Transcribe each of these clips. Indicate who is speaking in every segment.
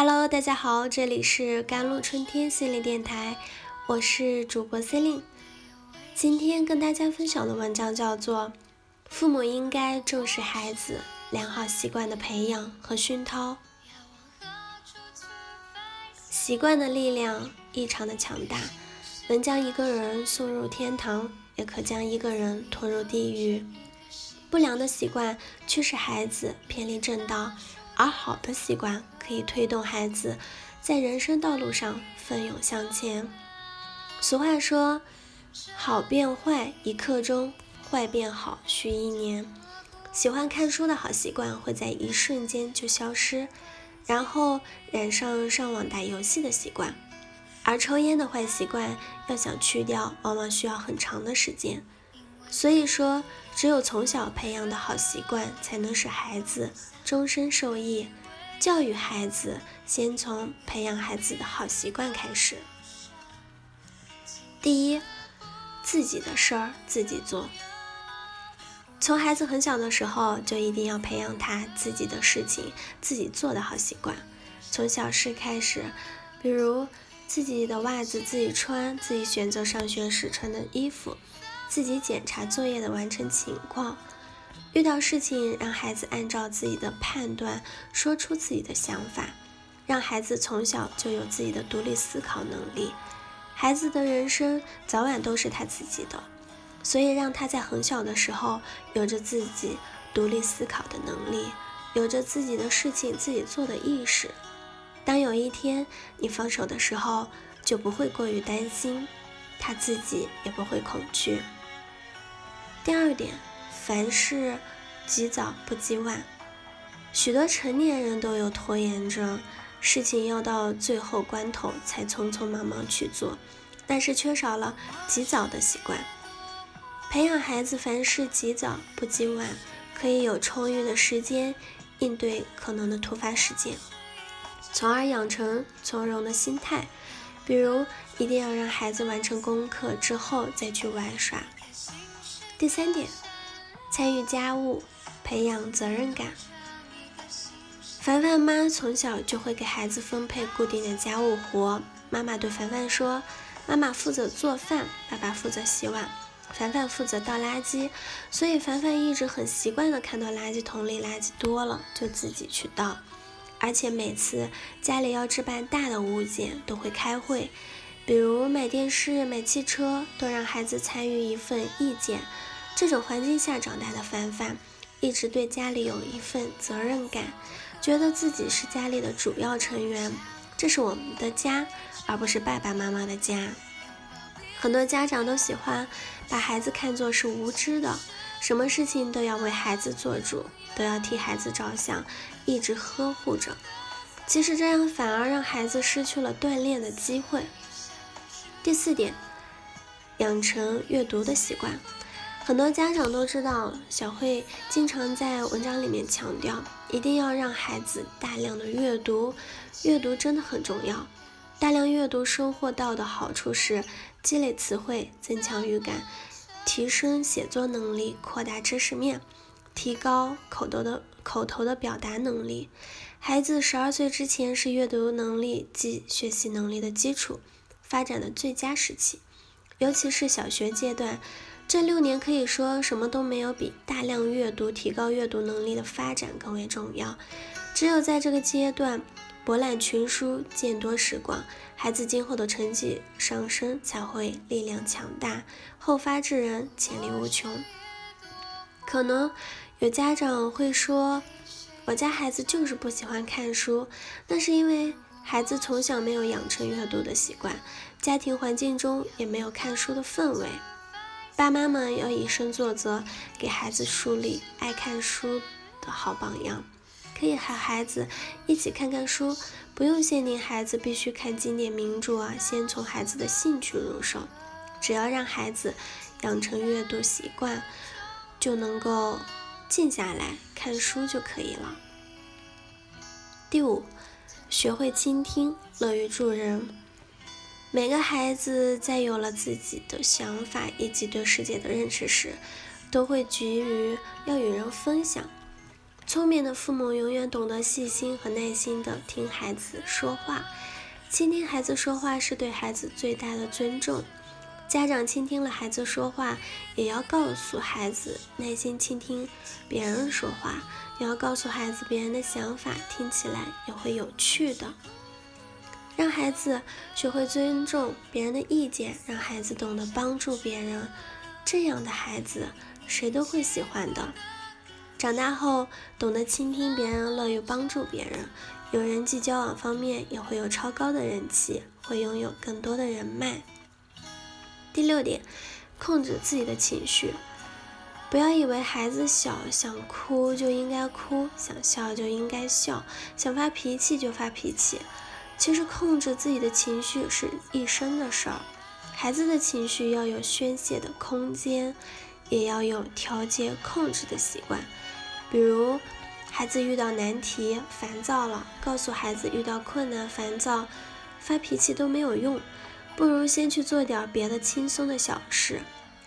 Speaker 1: Hello，大家好，这里是甘露春天心理电台，我是主播 c e l i n e 今天跟大家分享的文章叫做《父母应该重视孩子良好习惯的培养和熏陶》。习惯的力量异常的强大，能将一个人送入天堂，也可将一个人拖入地狱。不良的习惯驱使孩子偏离正道。而好的习惯可以推动孩子在人生道路上奋勇向前。俗话说：“好变坏一刻钟，坏变好需一年。”喜欢看书的好习惯会在一瞬间就消失，然后染上上网打游戏的习惯。而抽烟的坏习惯要想去掉，往往需要很长的时间。所以说，只有从小培养的好习惯，才能使孩子终身受益。教育孩子，先从培养孩子的好习惯开始。第一，自己的事儿自己做。从孩子很小的时候，就一定要培养他自己的事情自己做的好习惯。从小事开始，比如自己的袜子自己穿，自己选择上学时穿的衣服。自己检查作业的完成情况，遇到事情让孩子按照自己的判断说出自己的想法，让孩子从小就有自己的独立思考能力。孩子的人生早晚都是他自己的，所以让他在很小的时候有着自己独立思考的能力，有着自己的事情自己做的意识。当有一天你放手的时候，就不会过于担心，他自己也不会恐惧。第二点，凡事及早不及晚。许多成年人都有拖延症，事情要到最后关头才匆匆忙忙去做，但是缺少了及早的习惯。培养孩子凡事及早不及晚，可以有充裕的时间应对可能的突发事件，从而养成从容的心态。比如，一定要让孩子完成功课之后再去玩耍。第三点，参与家务，培养责任感。凡凡妈从小就会给孩子分配固定的家务活。妈妈对凡凡说：“妈妈负责做饭，爸爸负责洗碗，凡凡负责倒垃圾。”所以凡凡一直很习惯的看到垃圾桶里垃圾多了就自己去倒，而且每次家里要置办大的物件都会开会，比如买电视、买汽车，都让孩子参与一份意见。这种环境下长大的凡凡，一直对家里有一份责任感，觉得自己是家里的主要成员，这是我们的家，而不是爸爸妈妈的家。很多家长都喜欢把孩子看作是无知的，什么事情都要为孩子做主，都要替孩子着想，一直呵护着。其实这样反而让孩子失去了锻炼的机会。第四点，养成阅读的习惯。很多家长都知道，小慧经常在文章里面强调，一定要让孩子大量的阅读，阅读真的很重要。大量阅读收获到的好处是积累词汇、增强语感、提升写作能力、扩大知识面、提高口头的口头的表达能力。孩子十二岁之前是阅读能力及学习能力的基础发展的最佳时期，尤其是小学阶段。这六年可以说什么都没有比大量阅读提高阅读能力的发展更为重要。只有在这个阶段博览群书、见多识广，孩子今后的成绩上升才会力量强大，后发制人，潜力无穷。可能有家长会说，我家孩子就是不喜欢看书，那是因为孩子从小没有养成阅读的习惯，家庭环境中也没有看书的氛围。爸妈们要以身作则，给孩子树立爱看书的好榜样。可以和孩子一起看看书，不用限定孩子必须看经典名著啊，先从孩子的兴趣入手。只要让孩子养成阅读习惯，就能够静下来看书就可以了。第五，学会倾听，乐于助人。每个孩子在有了自己的想法以及对世界的认识时，都会急于要与人分享。聪明的父母永远懂得细心和耐心的听孩子说话，倾听孩子说话是对孩子最大的尊重。家长倾听了孩子说话，也要告诉孩子耐心倾听别人说话，也要告诉孩子别人的想法听起来也会有趣的。让孩子学会尊重别人的意见，让孩子懂得帮助别人，这样的孩子谁都会喜欢的。长大后，懂得倾听别人，乐于帮助别人，有人际交往方面也会有超高的人气，会拥有更多的人脉。第六点，控制自己的情绪，不要以为孩子小，想哭就应该哭，想笑就应该笑，想发脾气就发脾气。其实控制自己的情绪是一生的事儿，孩子的情绪要有宣泄的空间。也要有调节控制的习惯，比如孩子遇到难题烦躁了，告诉孩子遇到困难烦躁发脾气都没有用，不如先去做点别的轻松的小事，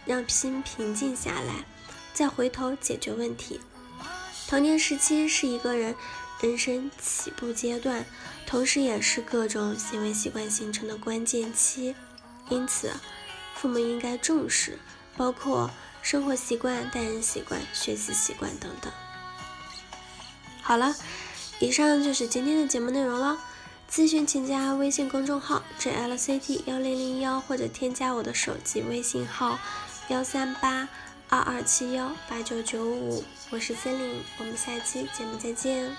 Speaker 1: 让心平静下来，再回头解决问题。童年时期是一个人人生起步阶段，同时也是各种行为习惯形成的关键期，因此父母应该重视，包括。生活习惯、待人习惯、学习习惯等等。好了，以上就是今天的节目内容了。咨询请加微信公众号 jlct 幺零零幺，或者添加我的手机微信号幺三八二二七幺八九九五。我是森林，我们下期节目再见。